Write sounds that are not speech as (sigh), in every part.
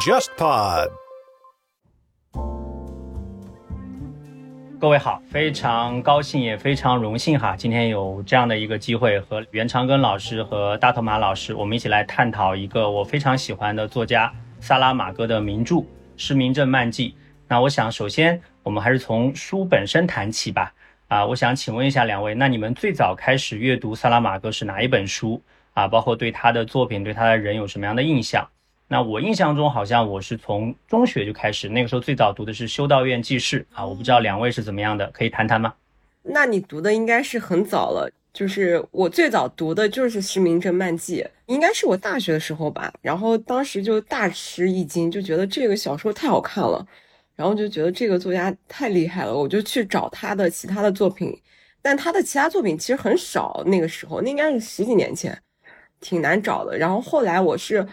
JustPod。各位好，非常高兴也非常荣幸哈，今天有这样的一个机会和袁长庚老师和大头马老师，我们一起来探讨一个我非常喜欢的作家萨拉玛戈的名著《失明症漫记》。那我想，首先我们还是从书本身谈起吧。啊，我想请问一下两位，那你们最早开始阅读萨拉玛戈是哪一本书啊？包括对他的作品、对他的人有什么样的印象？那我印象中好像我是从中学就开始，那个时候最早读的是《修道院记事》啊，我不知道两位是怎么样的，可以谈谈吗？那你读的应该是很早了，就是我最早读的就是《失明症漫记》，应该是我大学的时候吧。然后当时就大吃一惊，就觉得这个小说太好看了，然后就觉得这个作家太厉害了，我就去找他的其他的作品，但他的其他作品其实很少，那个时候那应该是十几年前，挺难找的。然后后来我是。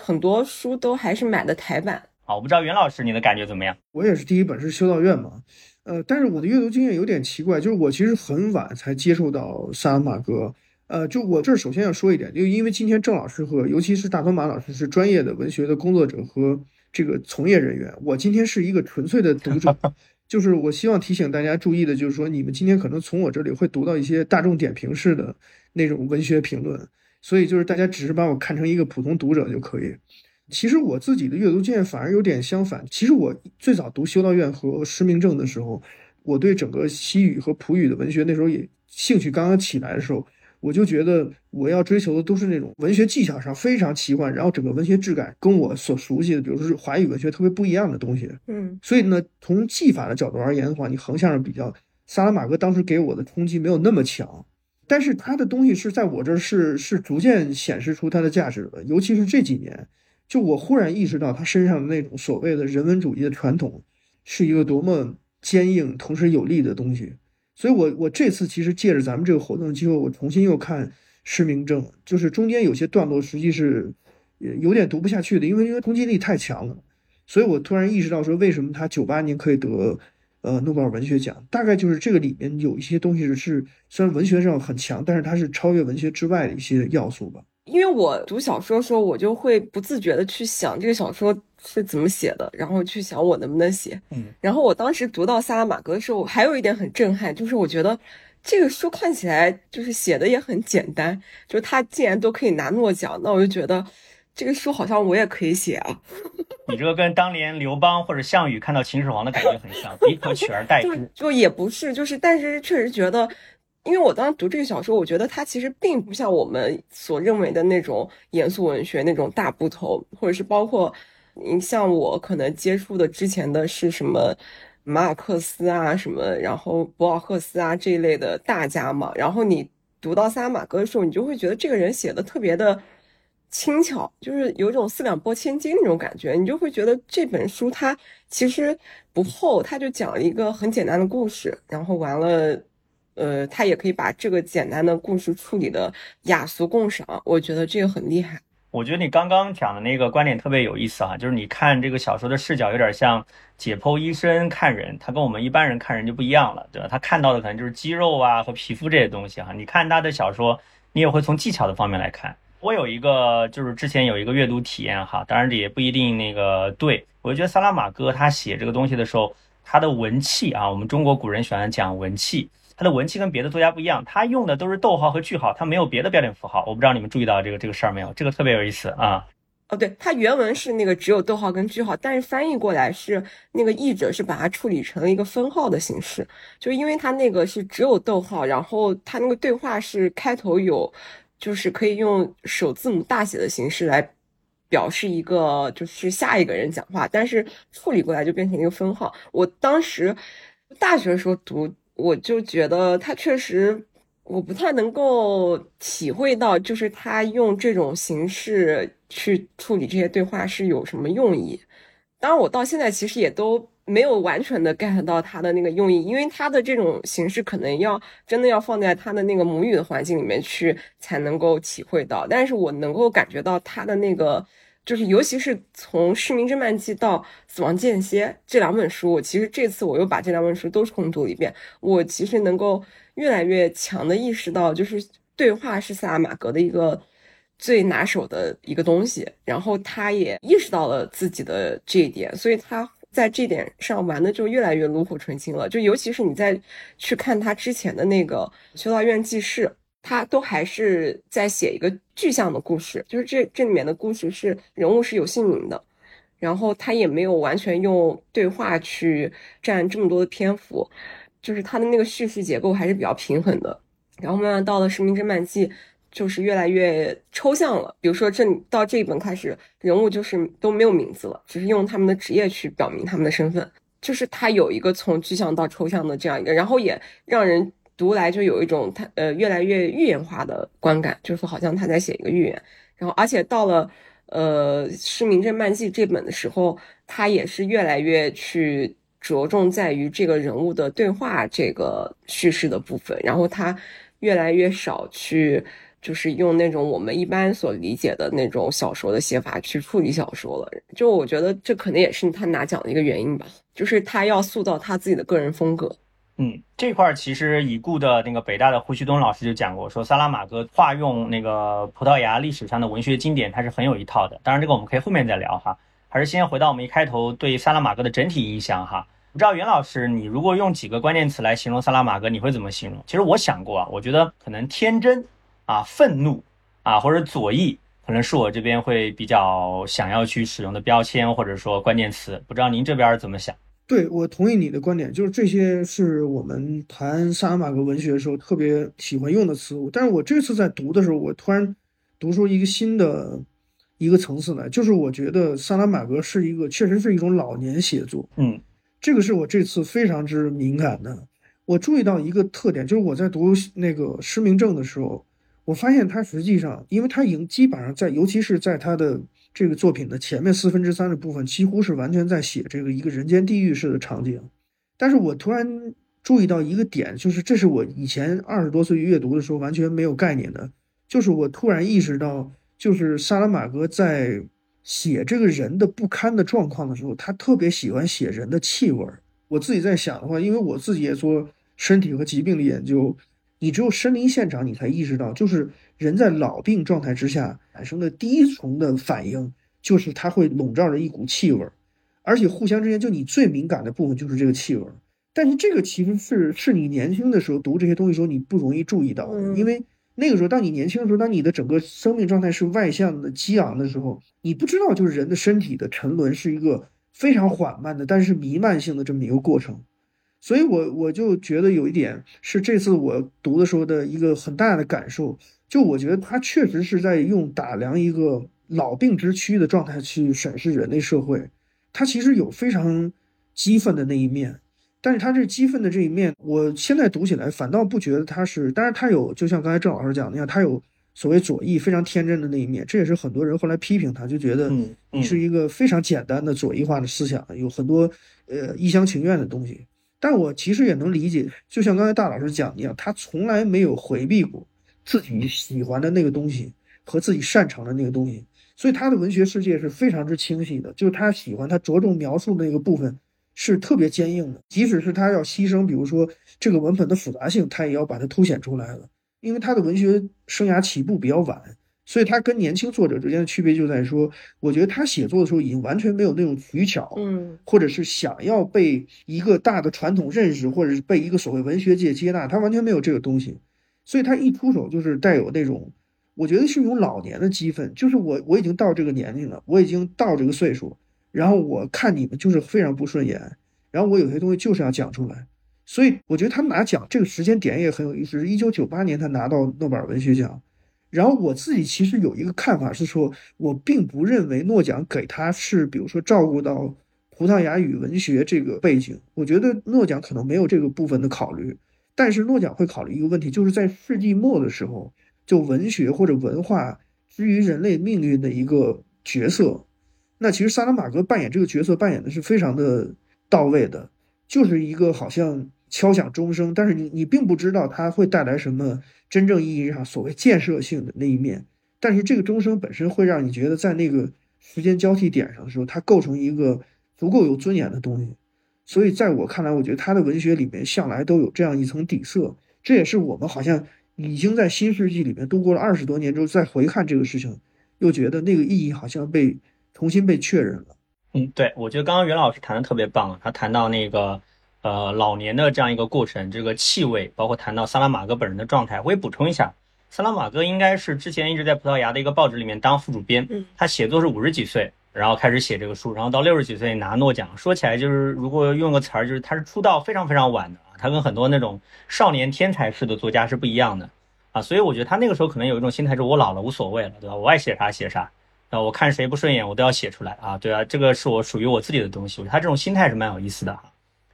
很多书都还是买的台版。好，我不知道袁老师你的感觉怎么样？我也是第一本是《修道院》嘛，呃，但是我的阅读经验有点奇怪，就是我其实很晚才接触到萨拉玛戈。呃，就我这儿首先要说一点，就因为今天郑老师和尤其是大头马老师是专业的文学的工作者和这个从业人员，我今天是一个纯粹的读者。(laughs) 就是我希望提醒大家注意的，就是说你们今天可能从我这里会读到一些大众点评式的那种文学评论。所以就是大家只是把我看成一个普通读者就可以。其实我自己的阅读经验反而有点相反。其实我最早读修道院和失明症的时候，我对整个西语和普语的文学那时候也兴趣刚刚起来的时候，我就觉得我要追求的都是那种文学技巧上非常奇幻，然后整个文学质感跟我所熟悉的，比如说是华语文学特别不一样的东西。嗯，所以呢，从技法的角度而言的话，你横向比较，萨拉玛戈当时给我的冲击没有那么强。但是他的东西是在我这儿是是逐渐显示出它的价值的，尤其是这几年，就我忽然意识到他身上的那种所谓的人文主义的传统，是一个多么坚硬同时有力的东西。所以，我我这次其实借着咱们这个活动机会，我重新又看失明症，就是中间有些段落实际是有点读不下去的，因为因为冲击力太强了。所以我突然意识到说，为什么他九八年可以得。呃，诺贝尔文学奖大概就是这个里面有一些东西是虽然文学上很强，但是它是超越文学之外的一些要素吧。因为我读小说的时候，我就会不自觉的去想这个小说是怎么写的，然后去想我能不能写。嗯，然后我当时读到萨拉玛戈的时候，我还有一点很震撼，就是我觉得这个书看起来就是写的也很简单，就他竟然都可以拿诺奖，那我就觉得。这个书好像我也可以写啊！你这个跟当年刘邦或者项羽看到秦始皇的感觉很像，彼可取而代之。(laughs) 就也不是，就是但是确实觉得，因为我当时读这个小说，我觉得它其实并不像我们所认为的那种严肃文学那种大部头，或者是包括你像我可能接触的之前的是什么马尔克斯啊，什么然后博尔赫斯啊这一类的大家嘛。然后你读到萨拉玛戈的时候，你就会觉得这个人写的特别的。轻巧，就是有种四两拨千斤那种感觉，你就会觉得这本书它其实不厚，它就讲了一个很简单的故事，然后完了，呃，他也可以把这个简单的故事处理的雅俗共赏，我觉得这个很厉害。我觉得你刚刚讲的那个观点特别有意思啊，就是你看这个小说的视角有点像解剖医生看人，他跟我们一般人看人就不一样了，对吧？他看到的可能就是肌肉啊和皮肤这些东西哈，你看他的小说，你也会从技巧的方面来看。我有一个，就是之前有一个阅读体验哈，当然这也不一定那个对。我觉得萨拉玛戈他写这个东西的时候，他的文气啊，我们中国古人喜欢讲文气，他的文气跟别的作家不一样，他用的都是逗号和句号，他没有别的标点符号。我不知道你们注意到这个这个事儿没有？这个特别有意思啊。哦，对，他原文是那个只有逗号跟句号，但是翻译过来是那个译者是把它处理成了一个分号的形式，就因为他那个是只有逗号，然后他那个对话是开头有。就是可以用首字母大写的形式来表示一个，就是下一个人讲话，但是处理过来就变成一个分号。我当时大学的时候读，我就觉得他确实，我不太能够体会到，就是他用这种形式去处理这些对话是有什么用意。当然，我到现在其实也都。没有完全的 get 到他的那个用意，因为他的这种形式可能要真的要放在他的那个母语的环境里面去才能够体会到。但是我能够感觉到他的那个，就是尤其是从《失明侦漫记》到《死亡间歇》这两本书，我其实这次我又把这两本书都重读一遍，我其实能够越来越强的意识到，就是对话是萨拉玛格的一个最拿手的一个东西。然后他也意识到了自己的这一点，所以他在这点上玩的就越来越炉火纯青了。就尤其是你再去看他之前的那个《修道院记事》，他都还是在写一个具象的故事，就是这这里面的故事是人物是有姓名的。然后他也没有完全用对话去占这么多的篇幅，就是他的那个叙事结构还是比较平衡的。然后慢慢到了《实名侦办记》，就是越来越抽象了。比如说这到这一本开始，人物就是都没有名字了，只是用他们的职业去表明他们的身份。就是他有一个从具象到抽象的这样一个，然后也让人读来就有一种他呃越来越寓言化的观感，就是说好像他在写一个寓言。然后而且到了。呃，《失明症漫记》这本的时候，他也是越来越去着重在于这个人物的对话这个叙事的部分，然后他越来越少去就是用那种我们一般所理解的那种小说的写法去处理小说了。就我觉得这可能也是他拿奖的一个原因吧，就是他要塑造他自己的个人风格。嗯，这块儿其实已故的那个北大的胡旭东老师就讲过，说萨拉玛戈化用那个葡萄牙历史上的文学经典，它是很有一套的。当然，这个我们可以后面再聊哈。还是先回到我们一开头对萨拉玛戈的整体印象哈。不知道袁老师，你如果用几个关键词来形容萨拉玛戈，你会怎么形容？其实我想过啊，我觉得可能天真啊、愤怒啊，或者左翼，可能是我这边会比较想要去使用的标签或者说关键词。不知道您这边怎么想？对，我同意你的观点，就是这些是我们谈萨拉玛格文学的时候特别喜欢用的词。但是我这次在读的时候，我突然读出一个新的一个层次来，就是我觉得萨拉玛格是一个，确实是一种老年写作。嗯，这个是我这次非常之敏感的。我注意到一个特点，就是我在读那个失明症的时候，我发现他实际上，因为他已经基本上在，尤其是在他的。这个作品的前面四分之三的部分几乎是完全在写这个一个人间地狱式的场景，但是我突然注意到一个点，就是这是我以前二十多岁阅读的时候完全没有概念的，就是我突然意识到，就是萨拉玛戈在写这个人的不堪的状况的时候，他特别喜欢写人的气味。我自己在想的话，因为我自己也做身体和疾病的研究，你只有身临现场，你才意识到，就是。人在老病状态之下产生的第一重的反应，就是它会笼罩着一股气味儿，而且互相之间，就你最敏感的部分就是这个气味儿。但是这个其实是是你年轻的时候读这些东西时候你不容易注意到的，因为那个时候当你年轻的时候，当你的整个生命状态是外向的、激昂的时候，你不知道就是人的身体的沉沦是一个非常缓慢的，但是弥漫性的这么一个过程。所以我我就觉得有一点是这次我读的时候的一个很大的感受。就我觉得他确实是在用打量一个老病之躯的状态去审视人类社会，他其实有非常激愤的那一面，但是他这激愤的这一面，我现在读起来反倒不觉得他是，当然他有，就像刚才郑老师讲的那样，他有所谓左翼非常天真的那一面，这也是很多人后来批评他，就觉得你是一个非常简单的左翼化的思想，有很多呃一厢情愿的东西，但我其实也能理解，就像刚才大老师讲一样，他从来没有回避过。自己喜欢的那个东西和自己擅长的那个东西，所以他的文学世界是非常之清晰的。就是他喜欢他着重描述的那个部分是特别坚硬的，即使是他要牺牲，比如说这个文本的复杂性，他也要把它凸显出来了。因为他的文学生涯起步比较晚，所以他跟年轻作者之间的区别就在说，我觉得他写作的时候已经完全没有那种取巧，嗯，或者是想要被一个大的传统认识，或者是被一个所谓文学界接纳，他完全没有这个东西。所以他一出手就是带有那种，我觉得是一种老年的激愤，就是我我已经到这个年龄了，我已经到这个岁数，然后我看你们就是非常不顺眼，然后我有些东西就是要讲出来。所以我觉得他拿奖这个时间点也很有意思，是一九九八年他拿到诺贝尔文学奖。然后我自己其实有一个看法是说，我并不认为诺奖给他是比如说照顾到葡萄牙语文学这个背景，我觉得诺奖可能没有这个部分的考虑。但是诺奖会考虑一个问题，就是在世纪末的时候，就文学或者文化之于人类命运的一个角色。那其实萨拉玛戈扮演这个角色扮演的是非常的到位的，就是一个好像敲响钟声，但是你你并不知道它会带来什么真正意义上所谓建设性的那一面。但是这个钟声本身会让你觉得，在那个时间交替点上的时候，它构成一个足够有尊严的东西。所以，在我看来，我觉得他的文学里面向来都有这样一层底色，这也是我们好像已经在新世纪里面度过了二十多年之后，再回看这个事情，又觉得那个意义好像被重新被确认了。嗯，对，我觉得刚刚袁老师谈的特别棒，他谈到那个呃老年的这样一个过程，这个气味，包括谈到萨拉马戈本人的状态。我也补充一下，萨拉马戈应该是之前一直在葡萄牙的一个报纸里面当副主编，他写作是五十几岁，然后开始写这个书，然后到六十几岁拿诺奖。说起来就是，如果用个词儿，就是他是出道非常非常晚的。他跟很多那种少年天才式的作家是不一样的啊，所以我觉得他那个时候可能有一种心态，就是我老了无所谓了，对吧？我爱写啥写啥，啊，我看谁不顺眼我都要写出来啊，对啊，这个是我属于我自己的东西。我觉得他这种心态是蛮有意思的哈。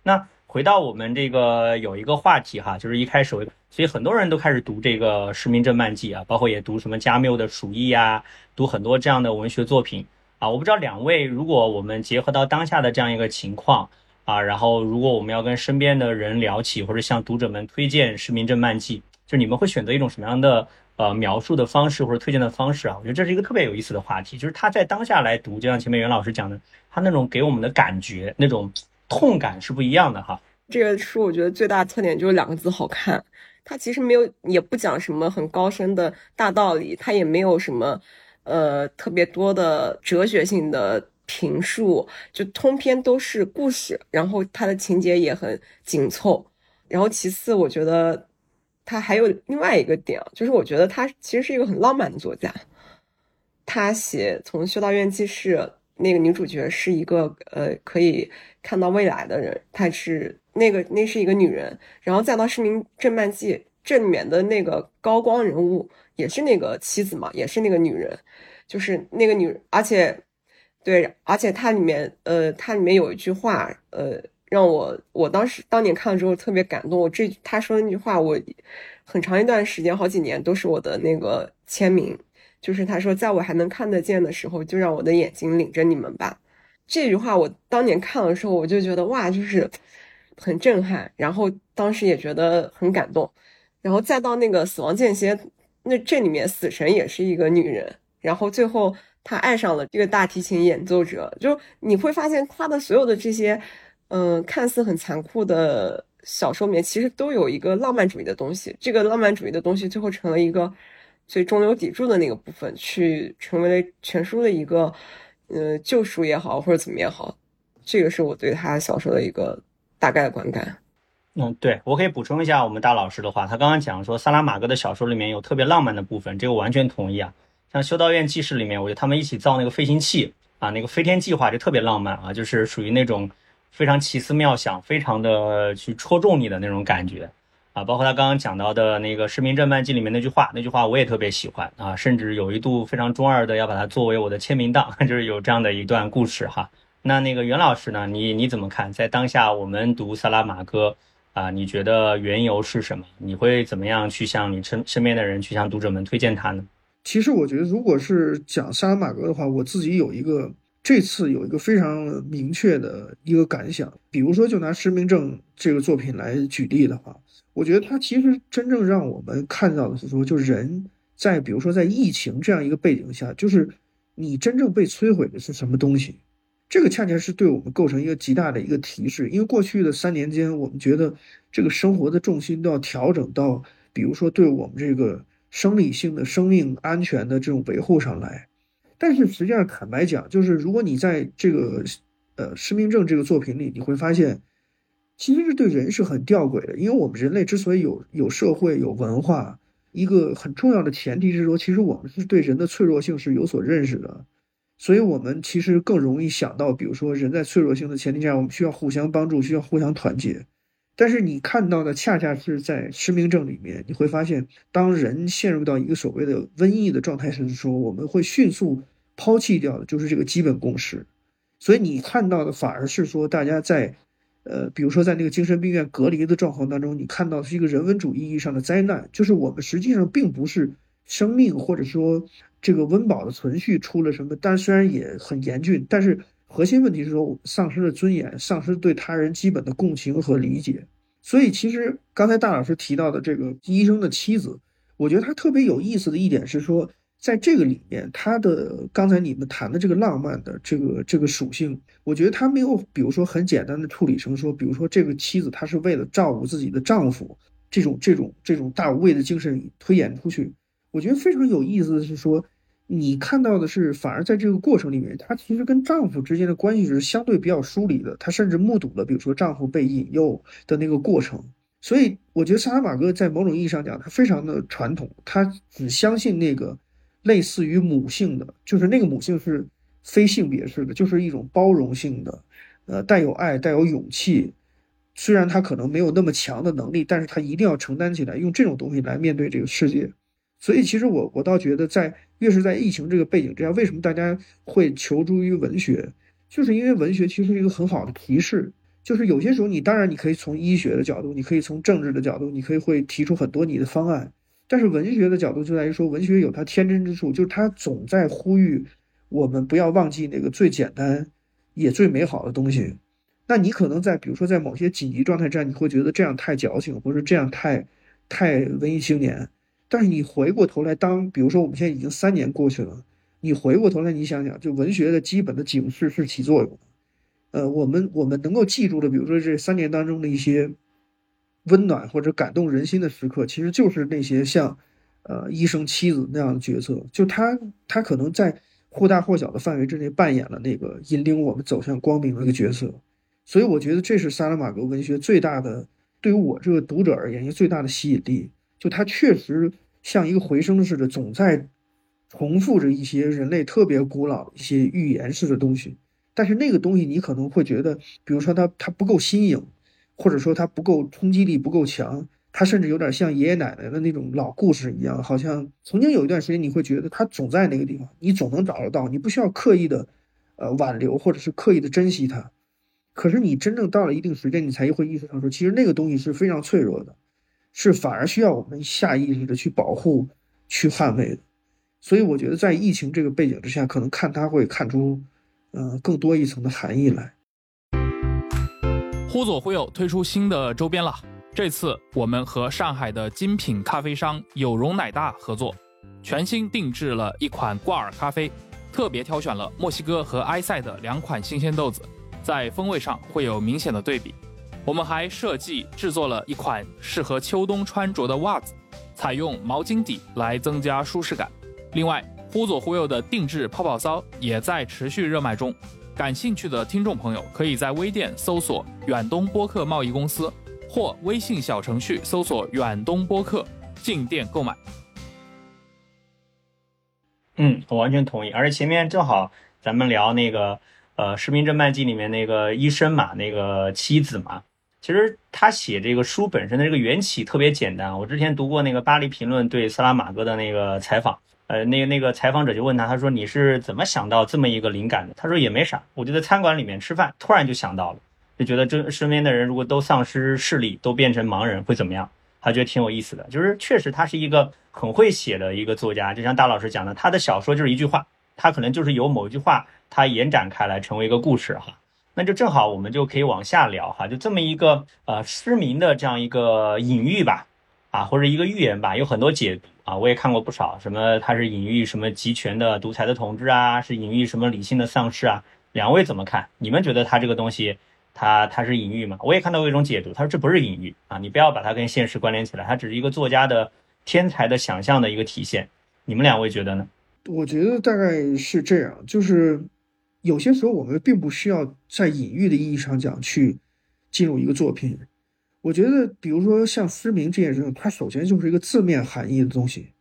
那回到我们这个有一个话题哈，就是一开始，所以很多人都开始读这个《失明症漫记》啊，包括也读什么加缪的《鼠疫》呀，读很多这样的文学作品啊。我不知道两位，如果我们结合到当下的这样一个情况。啊，然后如果我们要跟身边的人聊起，或者向读者们推荐《失明症漫记》，就你们会选择一种什么样的呃描述的方式或者推荐的方式啊？我觉得这是一个特别有意思的话题，就是他在当下来读，就像前面袁老师讲的，他那种给我们的感觉，那种痛感是不一样的哈。这个书我觉得最大特点就是两个字好看，它其实没有也不讲什么很高深的大道理，它也没有什么呃特别多的哲学性的。评述就通篇都是故事，然后它的情节也很紧凑。然后其次，我觉得他还有另外一个点啊，就是我觉得他其实是一个很浪漫的作家。他写《从修道院记事》，那个女主角是一个呃可以看到未来的人，她是那个那是一个女人。然后再到《失明症漫记》这里面的那个高光人物也是那个妻子嘛，也是那个女人，就是那个女，而且。对，而且它里面，呃，它里面有一句话，呃，让我我当时当年看了之后特别感动。我这他说那句话，我很长一段时间，好几年都是我的那个签名。就是他说，在我还能看得见的时候，就让我的眼睛领着你们吧。这句话我当年看的时候，我就觉得哇，就是很震撼。然后当时也觉得很感动。然后再到那个死亡间歇，那这里面死神也是一个女人。然后最后。他爱上了这个大提琴演奏者，就你会发现他的所有的这些，嗯，看似很残酷的小说里面，其实都有一个浪漫主义的东西。这个浪漫主义的东西最后成了一个最中流砥柱的那个部分，去成为了全书的一个，呃，救赎也好，或者怎么也好。这个是我对他小说的一个大概的观感。嗯，对我可以补充一下我们大老师的话，他刚刚讲说萨拉玛戈的小说里面有特别浪漫的部分，这个完全同意啊。像修道院记事里面，我觉得他们一起造那个飞行器啊，那个飞天计划就特别浪漫啊，就是属于那种非常奇思妙想，非常的去戳中你的那种感觉啊。包括他刚刚讲到的那个《失明症漫记》里面那句话，那句话我也特别喜欢啊，甚至有一度非常中二的要把它作为我的签名档，(laughs) 就是有这样的一段故事哈。那那个袁老师呢，你你怎么看？在当下我们读萨拉玛戈啊，你觉得缘由是什么？你会怎么样去向你身身边的人去向读者们推荐他呢？其实我觉得，如果是讲萨拉玛戈的话，我自己有一个这次有一个非常明确的一个感想。比如说，就拿《失明症》这个作品来举例的话，我觉得它其实真正让我们看到的是说，就人在比如说在疫情这样一个背景下，就是你真正被摧毁的是什么东西？这个恰恰是对我们构成一个极大的一个提示。因为过去的三年间，我们觉得这个生活的重心都要调整到，比如说对我们这个。生理性的生命安全的这种维护上来，但是实际上坦白讲，就是如果你在这个呃失明症这个作品里，你会发现，其实是对人是很吊诡的。因为我们人类之所以有有社会有文化，一个很重要的前提是说，其实我们是对人的脆弱性是有所认识的，所以我们其实更容易想到，比如说人在脆弱性的前提下，我们需要互相帮助，需要互相团结。但是你看到的恰恰是在失明症里面，你会发现，当人陷入到一个所谓的瘟疫的状态时，说我们会迅速抛弃掉的就是这个基本共识。所以你看到的反而是说，大家在，呃，比如说在那个精神病院隔离的状况当中，你看到的是一个人文主义意义上的灾难，就是我们实际上并不是生命或者说这个温饱的存续出了什么，但虽然也很严峻，但是。核心问题是说，丧失了尊严，丧失对他人基本的共情和理解。所以，其实刚才大老师提到的这个医生的妻子，我觉得他特别有意思的一点是说，在这个里面，他的刚才你们谈的这个浪漫的这个这个属性，我觉得他没有，比如说很简单的处理成说，比如说这个妻子她是为了照顾自己的丈夫。这种这种这种大无畏的精神推演出去。我觉得非常有意思的是说，你看到的是，反而在这个过程里面，她其实跟丈夫之间的关系是相对比较疏离的。她甚至目睹了，比如说丈夫被引诱的那个过程。所以，我觉得萨拉玛戈在某种意义上讲，他非常的传统，他只相信那个类似于母性的，就是那个母性是非性别式的，就是一种包容性的，呃，带有爱、带有勇气。虽然他可能没有那么强的能力，但是他一定要承担起来，用这种东西来面对这个世界。所以，其实我我倒觉得，在越是在疫情这个背景之下，为什么大家会求助于文学，就是因为文学其实是一个很好的提示。就是有些时候，你当然你可以从医学的角度，你可以从政治的角度，你可以会提出很多你的方案。但是文学的角度就在于说，文学有它天真之处，就是它总在呼吁我们不要忘记那个最简单也最美好的东西。那你可能在比如说在某些紧急状态之下，你会觉得这样太矫情，或者这样太太文艺青年。但是你回过头来，当比如说我们现在已经三年过去了，你回过头来，你想想，就文学的基本的警示是起作用的。呃，我们我们能够记住的，比如说这三年当中的一些温暖或者感动人心的时刻，其实就是那些像呃医生妻子那样的角色，就他他可能在或大或小的范围之内扮演了那个引领我们走向光明的一个角色。所以我觉得这是萨拉玛格文学最大的，对于我这个读者而言，一个最大的吸引力。就它确实像一个回声似的，总在重复着一些人类特别古老一些预言式的东西。但是那个东西你可能会觉得，比如说它它不够新颖，或者说它不够冲击力不够强，它甚至有点像爷爷奶奶的那种老故事一样，好像曾经有一段时间你会觉得它总在那个地方，你总能找得到，你不需要刻意的呃挽留或者是刻意的珍惜它。可是你真正到了一定时间，你才会意识到说，其实那个东西是非常脆弱的。是反而需要我们下意识的去保护、去捍卫的，所以我觉得在疫情这个背景之下，可能看它会看出，呃，更多一层的含义来。忽左忽右推出新的周边了，这次我们和上海的精品咖啡商有容奶大合作，全新定制了一款挂耳咖啡，特别挑选了墨西哥和埃塞的两款新鲜豆子，在风味上会有明显的对比。我们还设计制作了一款适合秋冬穿着的袜子，采用毛巾底来增加舒适感。另外，忽左忽右的定制泡泡骚也在持续热卖中，感兴趣的听众朋友可以在微店搜索“远东播客贸易公司”或微信小程序搜索“远东播客”进店购买。嗯，我完全同意。而且前面正好咱们聊那个呃《士兵侦判记》里面那个医生嘛，那个妻子嘛。其实他写这个书本身的这个缘起特别简单。我之前读过那个《巴黎评论》对萨拉玛戈的那个采访，呃，那个那个采访者就问他，他说你是怎么想到这么一个灵感的？他说也没啥，我就在餐馆里面吃饭，突然就想到了，就觉得这身边的人如果都丧失视力，都变成盲人会怎么样？他觉得挺有意思的。就是确实他是一个很会写的一个作家，就像大老师讲的，他的小说就是一句话，他可能就是由某一句话他延展开来成为一个故事哈。那就正好，我们就可以往下聊哈，就这么一个呃失明的这样一个隐喻吧，啊或者一个寓言吧，有很多解读啊，我也看过不少，什么它是隐喻什么集权的独裁的统治啊，是隐喻什么理性的丧失啊？两位怎么看？你们觉得它这个东西，它它是隐喻吗？我也看到过一种解读，他说这不是隐喻啊，你不要把它跟现实关联起来，它只是一个作家的天才的想象的一个体现。你们两位觉得呢？我觉得大概是这样，就是。有些时候，我们并不需要在隐喻的意义上讲去进入一个作品。我觉得，比如说像失明这件事情，它首先就是一个字面含义的东西，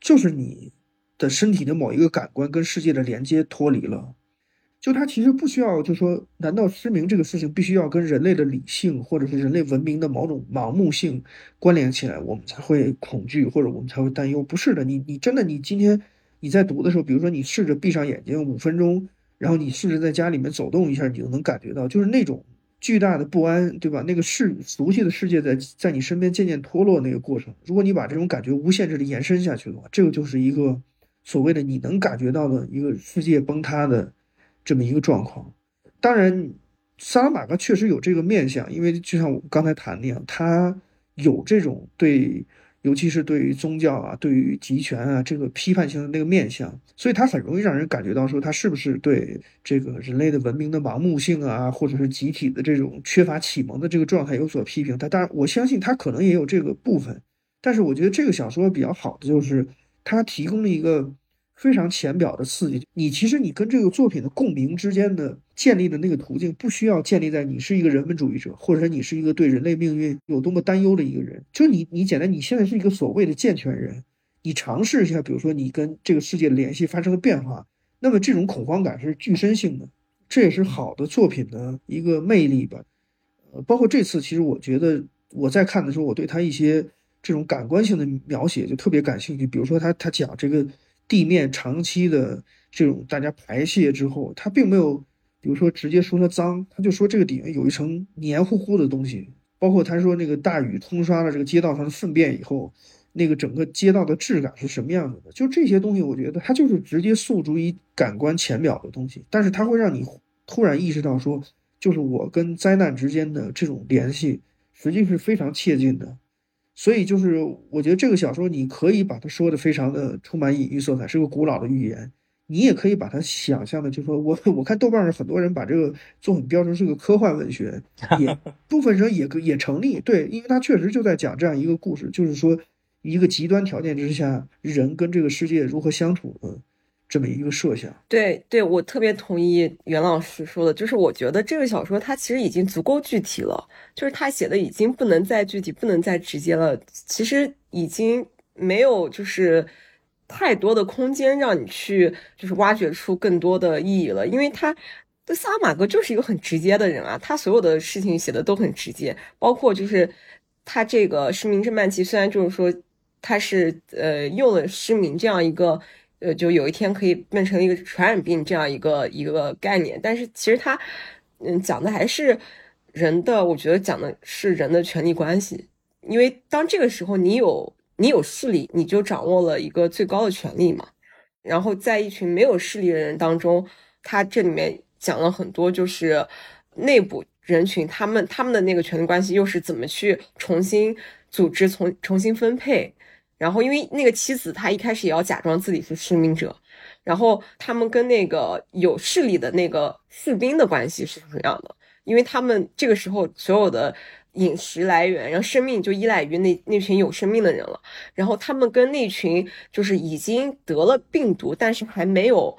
就是你的身体的某一个感官跟世界的连接脱离了。就它其实不需要，就说，难道失明这个事情必须要跟人类的理性或者是人类文明的某种盲目性关联起来，我们才会恐惧或者我们才会担忧？不是的，你你真的你今天你在读的时候，比如说你试着闭上眼睛五分钟。然后你试着在家里面走动一下，你就能感觉到，就是那种巨大的不安，对吧？那个世熟悉的世界在在你身边渐渐脱落那个过程。如果你把这种感觉无限制的延伸下去的话，这个就是一个所谓的你能感觉到的一个世界崩塌的这么一个状况。当然，萨拉玛戈确实有这个面相，因为就像我刚才谈的那样，他有这种对尤其是对于宗教啊、对于集权啊这个批判性的那个面向，所以它很容易让人感觉到说它是不是对这个人类的文明的盲目性啊，或者是集体的这种缺乏启蒙的这个状态有所批评。它当然，我相信它可能也有这个部分，但是我觉得这个小说比较好的就是它提供了一个。非常浅表的刺激你，其实你跟这个作品的共鸣之间的建立的那个途径，不需要建立在你是一个人文主义者，或者说你是一个对人类命运有多么担忧的一个人。就你，你简单，你现在是一个所谓的健全人，你尝试一下，比如说你跟这个世界的联系发生了变化，那么这种恐慌感是具身性的，这也是好的作品的一个魅力吧。呃，包括这次，其实我觉得我在看的时候，我对他一些这种感官性的描写就特别感兴趣，比如说他他讲这个。地面长期的这种大家排泄之后，他并没有，比如说直接说它脏，他就说这个底下有一层黏糊糊的东西。包括他说那个大雨冲刷了这个街道上的粪便以后，那个整个街道的质感是什么样子的？就这些东西，我觉得它就是直接诉诸于感官浅表的东西，但是它会让你突然意识到说，就是我跟灾难之间的这种联系，实际是非常切近的。所以就是，我觉得这个小说你可以把它说的非常的充满隐喻色彩，是个古老的寓言。你也可以把它想象的，就说我 (laughs) 我看豆瓣上很多人把这个作品标成是个科幻文学，也 (laughs) 部分人也也成立。对，因为它确实就在讲这样一个故事，就是说一个极端条件之下，人跟这个世界如何相处的。这么一个设想，对对，我特别同意袁老师说的，就是我觉得这个小说它其实已经足够具体了，就是他写的已经不能再具体，不能再直接了，其实已经没有就是太多的空间让你去就是挖掘出更多的意义了，因为他的萨马格就是一个很直接的人啊，他所有的事情写的都很直接，包括就是他这个失明症慢期，虽然就是说他是呃用了失明这样一个。呃，就有一天可以变成一个传染病这样一个一个概念，但是其实它，嗯，讲的还是人的，我觉得讲的是人的权利关系，因为当这个时候你有你有势力，你就掌握了一个最高的权利嘛。然后在一群没有势力的人当中，他这里面讲了很多，就是内部人群他们他们的那个权利关系又是怎么去重新组织、重重新分配。然后，因为那个妻子，她一开始也要假装自己是失明者，然后他们跟那个有势力的那个士兵的关系是什么样的？因为他们这个时候所有的饮食来源，然后生命就依赖于那那群有生命的人了。然后他们跟那群就是已经得了病毒，但是还没有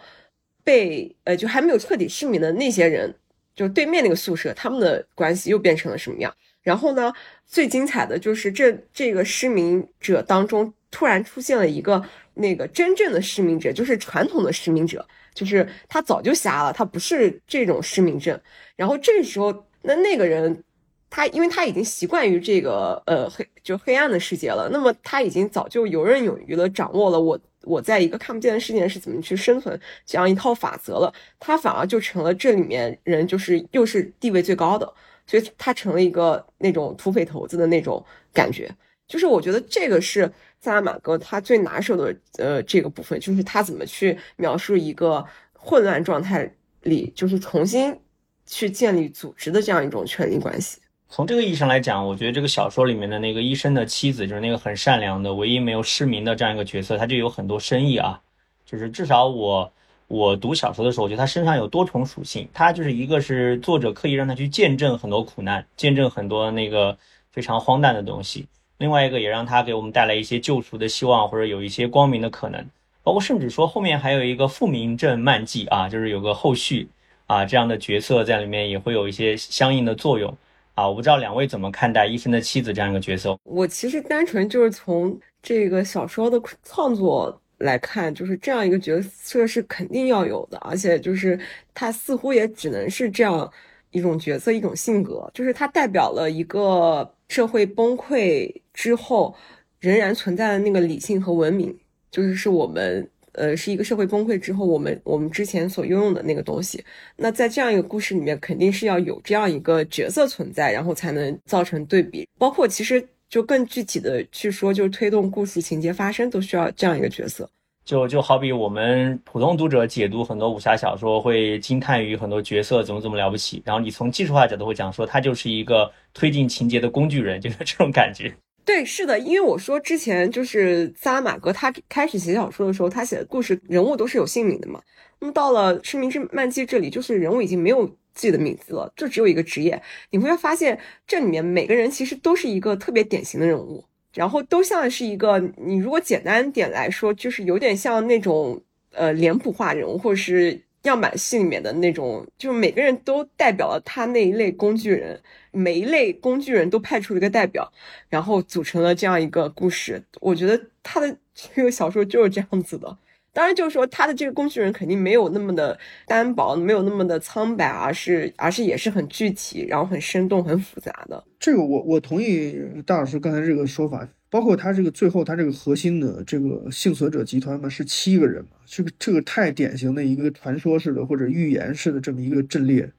被呃，就还没有彻底失明的那些人，就对面那个宿舍，他们的关系又变成了什么样？然后呢，最精彩的就是这这个失明者当中突然出现了一个那个真正的失明者，就是传统的失明者，就是他早就瞎了，他不是这种失明症。然后这个时候，那那个人他因为他已经习惯于这个呃黑就黑暗的世界了，那么他已经早就游刃有余了，掌握了我我在一个看不见的世界是怎么去生存这样一套法则了。他反而就成了这里面人就是又是地位最高的。所以他成了一个那种土匪头子的那种感觉，就是我觉得这个是萨拉马戈他最拿手的呃这个部分，就是他怎么去描述一个混乱状态里，就是重新去建立组织的这样一种权力关系。从这个意义上来讲，我觉得这个小说里面的那个医生的妻子，就是那个很善良的、唯一没有失明的这样一个角色，他就有很多深意啊，就是至少我。我读小说的时候，我觉得他身上有多重属性。他就是一个是作者刻意让他去见证很多苦难，见证很多那个非常荒诞的东西。另外一个也让他给我们带来一些救赎的希望，或者有一些光明的可能。包括甚至说后面还有一个复明症漫记啊，就是有个后续啊这样的角色在里面也会有一些相应的作用啊。我不知道两位怎么看待医生的妻子这样一个角色？我其实单纯就是从这个小说的创作。来看，就是这样一个角色是肯定要有的，而且就是他似乎也只能是这样一种角色、一种性格，就是他代表了一个社会崩溃之后仍然存在的那个理性和文明，就是是我们呃是一个社会崩溃之后我们我们之前所拥有的那个东西。那在这样一个故事里面，肯定是要有这样一个角色存在，然后才能造成对比，包括其实。就更具体的去说，就是推动故事情节发生，都需要这样一个角色。就就好比我们普通读者解读很多武侠小说，会惊叹于很多角色怎么怎么了不起。然后你从技术化角度会讲说，他就是一个推进情节的工具人，就是这种感觉。对，是的，因为我说之前就是萨拉玛戈他开始写小说的时候，他写的故事人物都是有姓名的嘛。那么到了《失明之漫记》这里，就是人物已经没有自己的名字了，就只有一个职业。你会发现这里面每个人其实都是一个特别典型的人物，然后都像是一个你如果简单点来说，就是有点像那种呃脸谱化人物，或者是样板戏里面的那种，就是每个人都代表了他那一类工具人。每一类工具人都派出了一个代表，然后组成了这样一个故事。我觉得他的这个小说就是这样子的。当然，就是说他的这个工具人肯定没有那么的单薄，没有那么的苍白，而是而是也是很具体，然后很生动、很复杂的。这个我我同意大老师刚才这个说法，包括他这个最后他这个核心的这个幸存者集团嘛，是七个人嘛，这个这个太典型的一个传说式的或者预言式的这么一个阵列。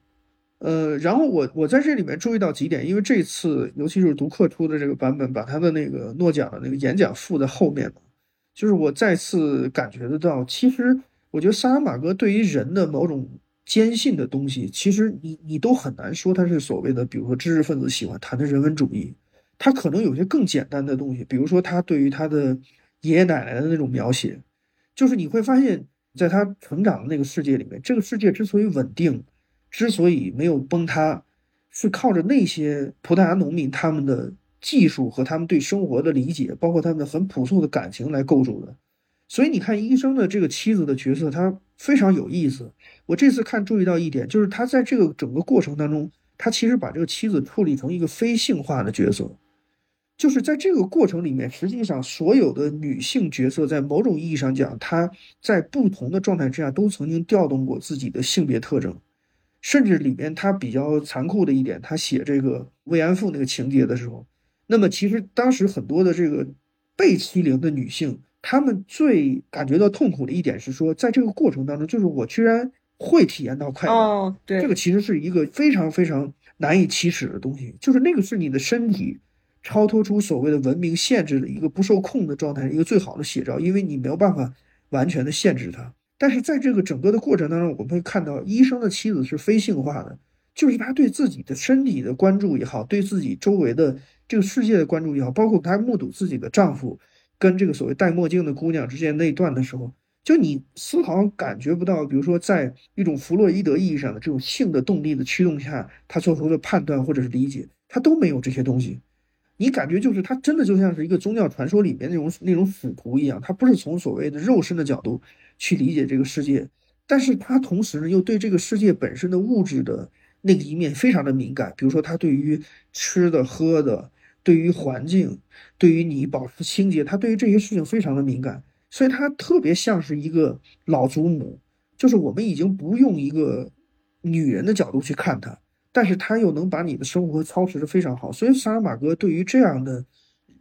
呃，然后我我在这里面注意到几点，因为这次尤其是读客出的这个版本，把他的那个诺奖的那个演讲附在后面嘛，就是我再次感觉得到，其实我觉得萨拉玛戈对于人的某种坚信的东西，其实你你都很难说他是所谓的，比如说知识分子喜欢谈的人文主义，他可能有些更简单的东西，比如说他对于他的爷爷奶奶的那种描写，就是你会发现在他成长的那个世界里面，这个世界之所以稳定。之所以没有崩塌，是靠着那些葡萄牙农民他们的技术和他们对生活的理解，包括他们很朴素的感情来构筑的。所以你看，医生的这个妻子的角色，他非常有意思。我这次看注意到一点，就是他在这个整个过程当中，他其实把这个妻子处理成一个非性化的角色。就是在这个过程里面，实际上所有的女性角色，在某种意义上讲，她在不同的状态之下，都曾经调动过自己的性别特征。甚至里面他比较残酷的一点，他写这个慰安妇那个情节的时候，那么其实当时很多的这个被欺凌的女性，她们最感觉到痛苦的一点是说，在这个过程当中，就是我居然会体验到快乐。哦，对，这个其实是一个非常非常难以启齿的东西，就是那个是你的身体超脱出所谓的文明限制的一个不受控的状态，一个最好的写照，因为你没有办法完全的限制它。但是在这个整个的过程当中，我们会看到医生的妻子是非性化的，就是他对自己的身体的关注也好，对自己周围的这个世界的关注也好，包括他目睹自己的丈夫跟这个所谓戴墨镜的姑娘之间那一段的时候，就你丝毫感觉不到，比如说在一种弗洛伊德意义上的这种性的动力的驱动下，他做出的判断或者是理解，他都没有这些东西。你感觉就是他真的就像是一个宗教传说里面那种那种使徒一样，他不是从所谓的肉身的角度。去理解这个世界，但是他同时呢，又对这个世界本身的物质的那个一面非常的敏感。比如说，他对于吃的、喝的，对于环境，对于你保持清洁，他对于这些事情非常的敏感。所以，他特别像是一个老祖母，就是我们已经不用一个女人的角度去看他，但是他又能把你的生活操持的非常好。所以，萨尔马戈对于这样的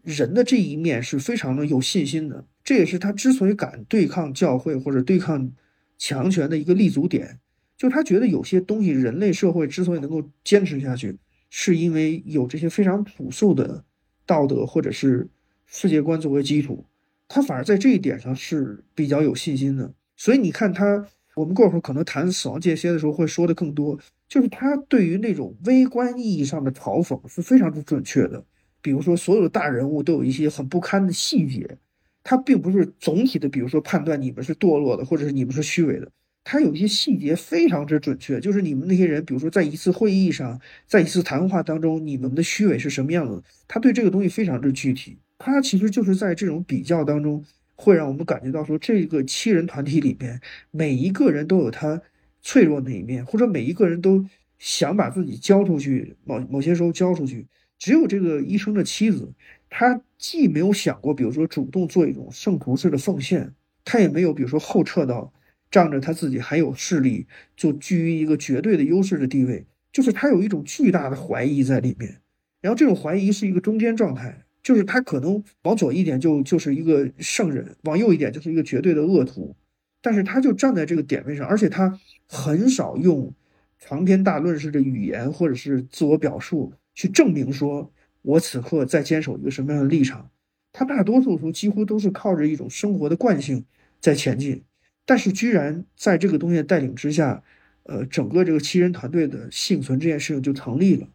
人的这一面是非常的有信心的。这也是他之所以敢对抗教会或者对抗强权的一个立足点，就他觉得有些东西，人类社会之所以能够坚持下去，是因为有这些非常朴素的道德或者是世界观作为基础。他反而在这一点上是比较有信心的。所以你看他，我们过会儿可能谈死亡间歇的时候会说的更多，就是他对于那种微观意义上的嘲讽是非常之准确的。比如说，所有的大人物都有一些很不堪的细节。他并不是总体的，比如说判断你们是堕落的，或者是你们是虚伪的。他有一些细节非常之准确，就是你们那些人，比如说在一次会议上，在一次谈话当中，你们的虚伪是什么样子？他对这个东西非常之具体。他其实就是在这种比较当中，会让我们感觉到说，这个七人团体里面，每一个人都有他脆弱那一面，或者每一个人都想把自己交出去，某某些时候交出去。只有这个医生的妻子。他既没有想过，比如说主动做一种圣徒式的奉献，他也没有，比如说后撤到仗着他自己还有势力，就居于一个绝对的优势的地位，就是他有一种巨大的怀疑在里面。然后这种怀疑是一个中间状态，就是他可能往左一点就就是一个圣人，往右一点就是一个绝对的恶徒，但是他就站在这个点位上，而且他很少用长篇大论式的语言或者是自我表述去证明说。我此刻在坚守一个什么样的立场？他大多数时候几乎都是靠着一种生活的惯性在前进，但是居然在这个东西的带领之下，呃，整个这个七人团队的幸存这件事情就成立了。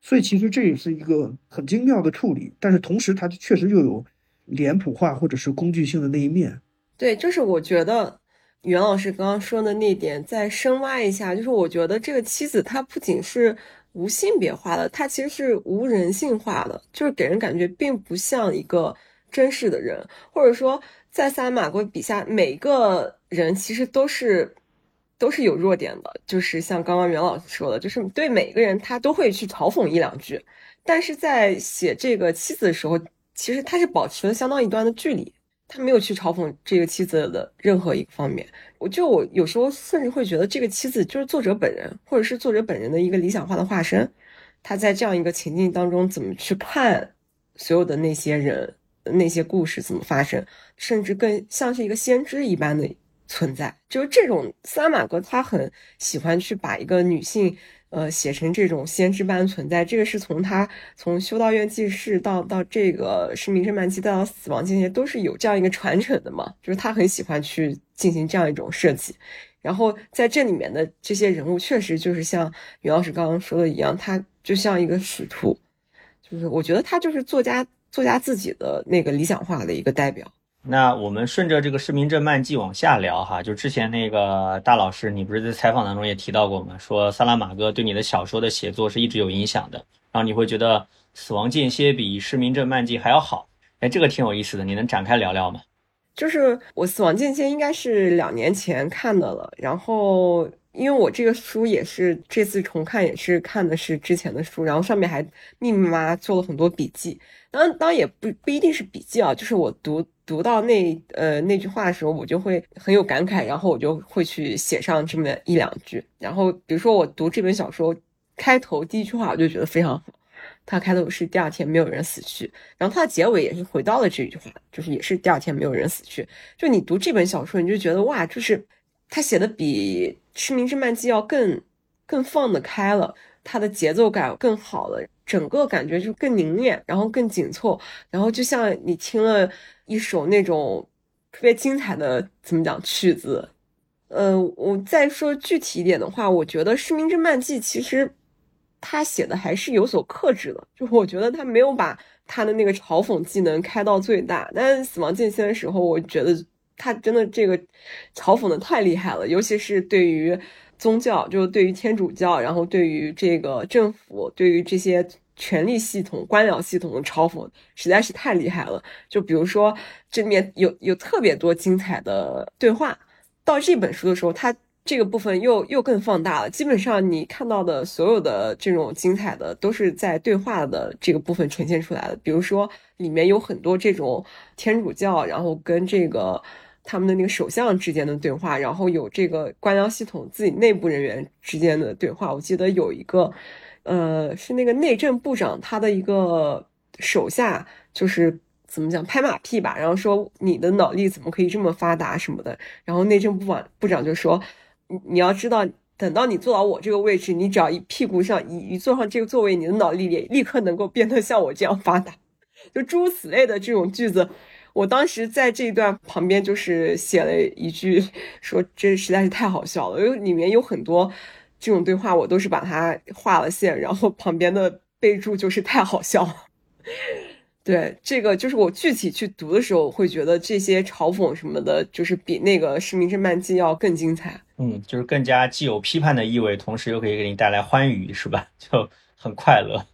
所以其实这也是一个很精妙的处理，但是同时它确实又有脸谱化或者是工具性的那一面。对，就是我觉得袁老师刚刚说的那点，再深挖一下，就是我觉得这个妻子她不仅是无性别化的，她其实是无人性化的，就是给人感觉并不像一个真实的人，或者说在萨马戈笔下，每一个人其实都是。都是有弱点的，就是像刚刚袁老师说的，就是对每个人他都会去嘲讽一两句，但是在写这个妻子的时候，其实他是保持了相当一段的距离，他没有去嘲讽这个妻子的任何一个方面。我就我有时候甚至会觉得这个妻子就是作者本人，或者是作者本人的一个理想化的化身。他在这样一个情境当中怎么去看所有的那些人、那些故事怎么发生，甚至更像是一个先知一般的。存在就是这种萨马格，他很喜欢去把一个女性，呃，写成这种先知般存在。这个是从他从修道院记事到到这个是名侦漫记，再到死亡间歇，都是有这样一个传承的嘛。就是他很喜欢去进行这样一种设计。然后在这里面的这些人物，确实就是像袁老师刚刚说的一样，他就像一个使徒，就是我觉得他就是作家作家自己的那个理想化的一个代表。那我们顺着这个《市民镇漫记》往下聊哈，就之前那个大老师，你不是在采访当中也提到过吗？说萨拉马戈对你的小说的写作是一直有影响的，然后你会觉得《死亡间歇》比《市民镇漫记》还要好，哎，这个挺有意思的，你能展开聊聊吗？就是我《死亡间歇》应该是两年前看的了，然后因为我这个书也是这次重看，也是看的是之前的书，然后上面还密密麻麻做了很多笔记，当然当然也不不一定是笔记啊，就是我读。读到那呃那句话的时候，我就会很有感慨，然后我就会去写上这么一两句。然后比如说我读这本小说开头第一句话，我就觉得非常好。它开头是第二天没有人死去，然后它的结尾也是回到了这句话，就是也是第二天没有人死去。就你读这本小说，你就觉得哇，就是他写的比《失明之漫记》要更更放得开了，它的节奏感更好了，整个感觉就更凝练，然后更紧凑，然后就像你听了。一首那种特别精彩的怎么讲曲子，呃，我再说具体一点的话，我觉得《失明之漫记》其实他写的还是有所克制的，就我觉得他没有把他的那个嘲讽技能开到最大。但《死亡间歇》的时候，我觉得他真的这个嘲讽的太厉害了，尤其是对于宗教，就是对于天主教，然后对于这个政府，对于这些。权力系统、官僚系统的嘲讽实在是太厉害了。就比如说，这里面有有特别多精彩的对话。到这本书的时候，它这个部分又又更放大了。基本上你看到的所有的这种精彩的，都是在对话的这个部分呈现出来的。比如说，里面有很多这种天主教，然后跟这个他们的那个首相之间的对话，然后有这个官僚系统自己内部人员之间的对话。我记得有一个。呃，是那个内政部长他的一个手下，就是怎么讲拍马屁吧，然后说你的脑力怎么可以这么发达什么的，然后内政部长部长就说，你你要知道，等到你坐到我这个位置，你只要一屁股上一一坐上这个座位，你的脑力也立刻能够变得像我这样发达，(laughs) 就诸如此类的这种句子，我当时在这一段旁边就是写了一句，说这实在是太好笑了，因为里面有很多。这种对话我都是把它画了线，然后旁边的备注就是太好笑了。(laughs) 对，这个就是我具体去读的时候会觉得这些嘲讽什么的，就是比那个《市民侦漫记》要更精彩。嗯，就是更加既有批判的意味，同时又可以给你带来欢愉，是吧？(laughs) 就很快乐。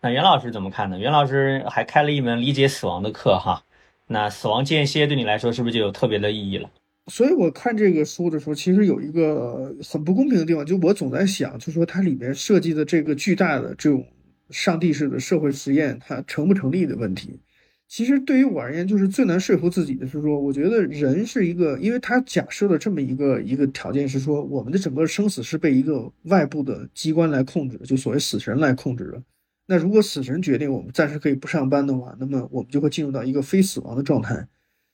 那袁老师怎么看呢？袁老师还开了一门理解死亡的课哈。那死亡间歇对你来说是不是就有特别的意义了？所以我看这个书的时候，其实有一个很不公平的地方，就我总在想，就说它里面设计的这个巨大的这种上帝式的社会实验，它成不成立的问题。其实对于我而言，就是最难说服自己的是说，我觉得人是一个，因为他假设了这么一个一个条件是说，我们的整个生死是被一个外部的机关来控制，就所谓死神来控制的。那如果死神决定我们暂时可以不上班的话，那么我们就会进入到一个非死亡的状态。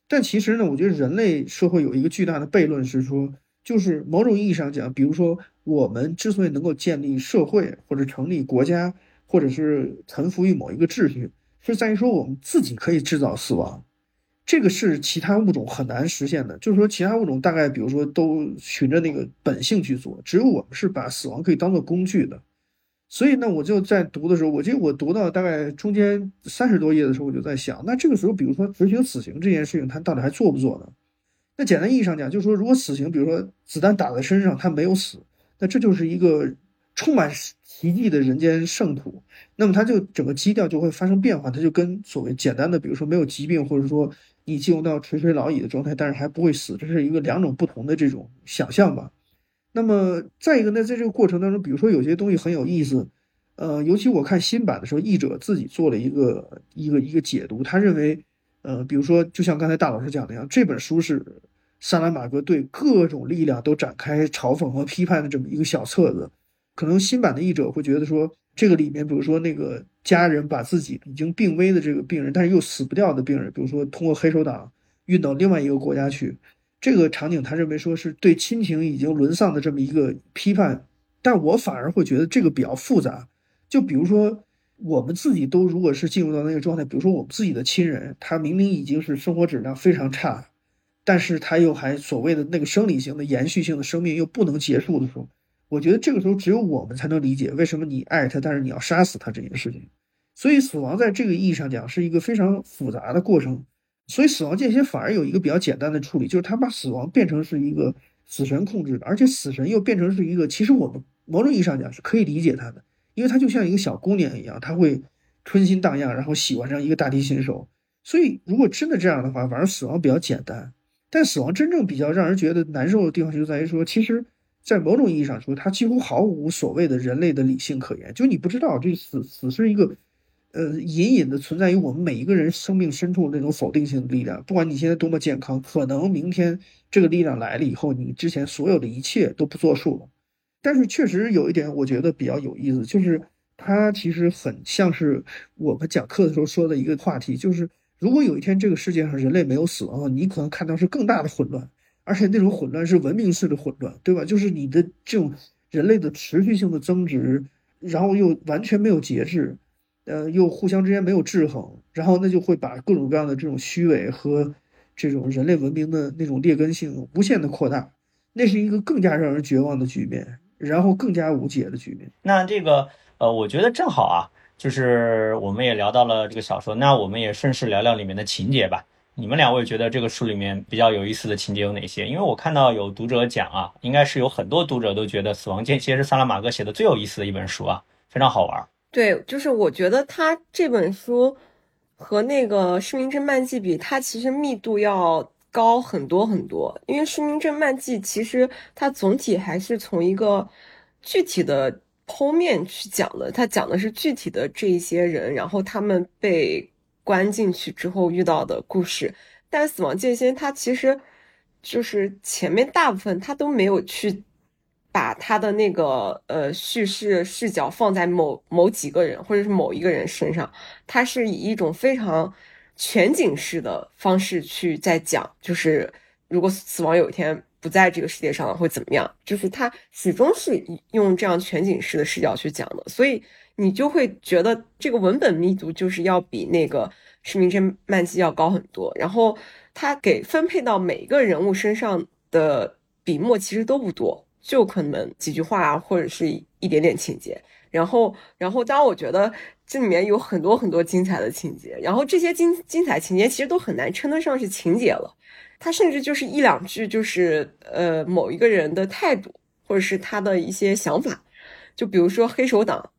但其实呢，我觉得人类社会有一个巨大的悖论是说，就是某种意义上讲，比如说我们之所以能够建立社会或者成立国家，或者是臣服于某一个秩序，是在于说我们自己可以制造死亡，这个是其他物种很难实现的。就是说，其他物种大概比如说都循着那个本性去做，只有我们是把死亡可以当做工具的。所以呢，我就在读的时候，我记得我读到大概中间三十多页的时候，我就在想，那这个时候，比如说执行死刑这件事情，他到底还做不做呢？那简单意义上讲，就是说，如果死刑，比如说子弹打在身上，他没有死，那这就是一个充满奇迹的人间圣土。那么他就整个基调就会发生变化，他就跟所谓简单的，比如说没有疾病，或者说你进入到垂垂老矣的状态，但是还不会死，这是一个两种不同的这种想象吧。那么再一个呢，在这个过程当中，比如说有些东西很有意思，呃，尤其我看新版的时候，译者自己做了一个一个一个解读，他认为，呃，比如说就像刚才大老师讲的一样，这本书是萨拉马戈对各种力量都展开嘲讽和批判的这么一个小册子。可能新版的译者会觉得说，这个里面，比如说那个家人把自己已经病危的这个病人，但是又死不掉的病人，比如说通过黑手党运到另外一个国家去。这个场景，他认为说是对亲情已经沦丧的这么一个批判，但我反而会觉得这个比较复杂。就比如说，我们自己都如果是进入到那个状态，比如说我们自己的亲人，他明明已经是生活质量非常差，但是他又还所谓的那个生理性的延续性的生命又不能结束的时候，我觉得这个时候只有我们才能理解为什么你爱他，但是你要杀死他这件事情。所以，死亡在这个意义上讲是一个非常复杂的过程。所以死亡间歇反而有一个比较简单的处理，就是他把死亡变成是一个死神控制的，而且死神又变成是一个，其实我们某种意义上讲是可以理解他的，因为他就像一个小姑娘一样，他会春心荡漾，然后喜欢上一个大提琴手。所以如果真的这样的话，反而死亡比较简单。但死亡真正比较让人觉得难受的地方就在于说，其实，在某种意义上说，他几乎毫无所谓的人类的理性可言，就你不知道这死死是一个。呃，隐隐的存在于我们每一个人生命深处那种否定性的力量。不管你现在多么健康，可能明天这个力量来了以后，你之前所有的一切都不作数了。但是确实有一点，我觉得比较有意思，就是它其实很像是我们讲课的时候说的一个话题，就是如果有一天这个世界上人类没有死亡，你可能看到是更大的混乱，而且那种混乱是文明式的混乱，对吧？就是你的这种人类的持续性的增值，然后又完全没有节制。呃，又互相之间没有制衡，然后那就会把各种各样的这种虚伪和这种人类文明的那种劣根性无限的扩大，那是一个更加让人绝望的局面，然后更加无解的局面。那这个呃，我觉得正好啊，就是我们也聊到了这个小说，那我们也顺势聊聊里面的情节吧。你们两位觉得这个书里面比较有意思的情节有哪些？因为我看到有读者讲啊，应该是有很多读者都觉得《死亡间歇》是萨拉马戈写的最有意思的一本书啊，非常好玩。对，就是我觉得他这本书和那个《失明症漫记》比，它其实密度要高很多很多。因为《失明症漫记》其实它总体还是从一个具体的剖面去讲的，它讲的是具体的这一些人，然后他们被关进去之后遇到的故事。但《死亡间歇》它其实就是前面大部分它都没有去。把他的那个呃叙事视角放在某某几个人或者是某一个人身上，他是以一种非常全景式的方式去在讲，就是如果死亡有一天不在这个世界上了会怎么样？就是他始终是用这样全景式的视角去讲的，所以你就会觉得这个文本密度就是要比那个《失明症漫记》要高很多。然后他给分配到每一个人物身上的笔墨其实都不多。就可能几句话或者是一点点情节，然后，然后，当，我觉得这里面有很多很多精彩的情节，然后这些精精彩情节其实都很难称得上是情节了，它甚至就是一两句，就是呃某一个人的态度，或者是他的一些想法，就比如说黑手党，